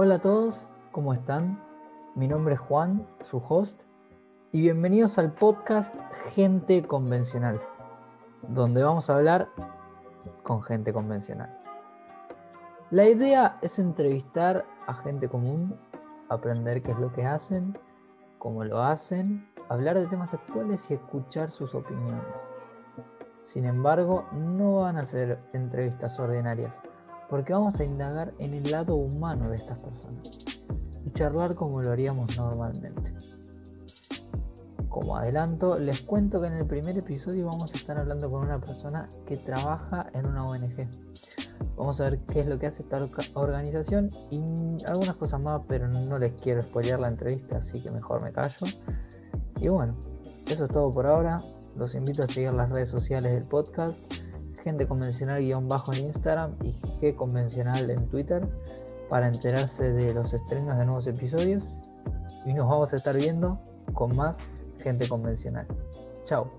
Hola a todos, ¿cómo están? Mi nombre es Juan, su host, y bienvenidos al podcast Gente Convencional, donde vamos a hablar con gente convencional. La idea es entrevistar a gente común, aprender qué es lo que hacen, cómo lo hacen, hablar de temas actuales y escuchar sus opiniones. Sin embargo, no van a ser entrevistas ordinarias, porque vamos a indagar en el lado humano de estas personas y charlar como lo haríamos normalmente. Como adelanto, les cuento que en el primer episodio vamos a estar hablando con una persona que trabaja en una ONG. Vamos a ver qué es lo que hace esta organización y algunas cosas más, pero no les quiero spoilear la entrevista, así que mejor me callo. Y bueno, eso es todo por ahora. Los invito a seguir las redes sociales del podcast gente convencional guion bajo en Instagram y G convencional en Twitter para enterarse de los estrenos de nuevos episodios y nos vamos a estar viendo con más gente convencional. Chao.